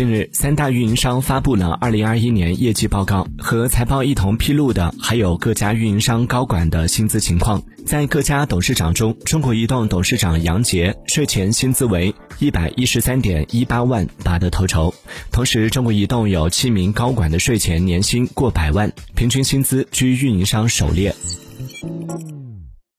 近日三大运营商发布了二零二一年业绩报告和财报一同披露的还有各家运营商高管的薪资情况。在各家董事长中中国移动董事长杨杰税前薪资为一百一十三点一八万拔得头筹。同时中国移动有七名高管的税前年薪过百万平均薪资居运营商首列。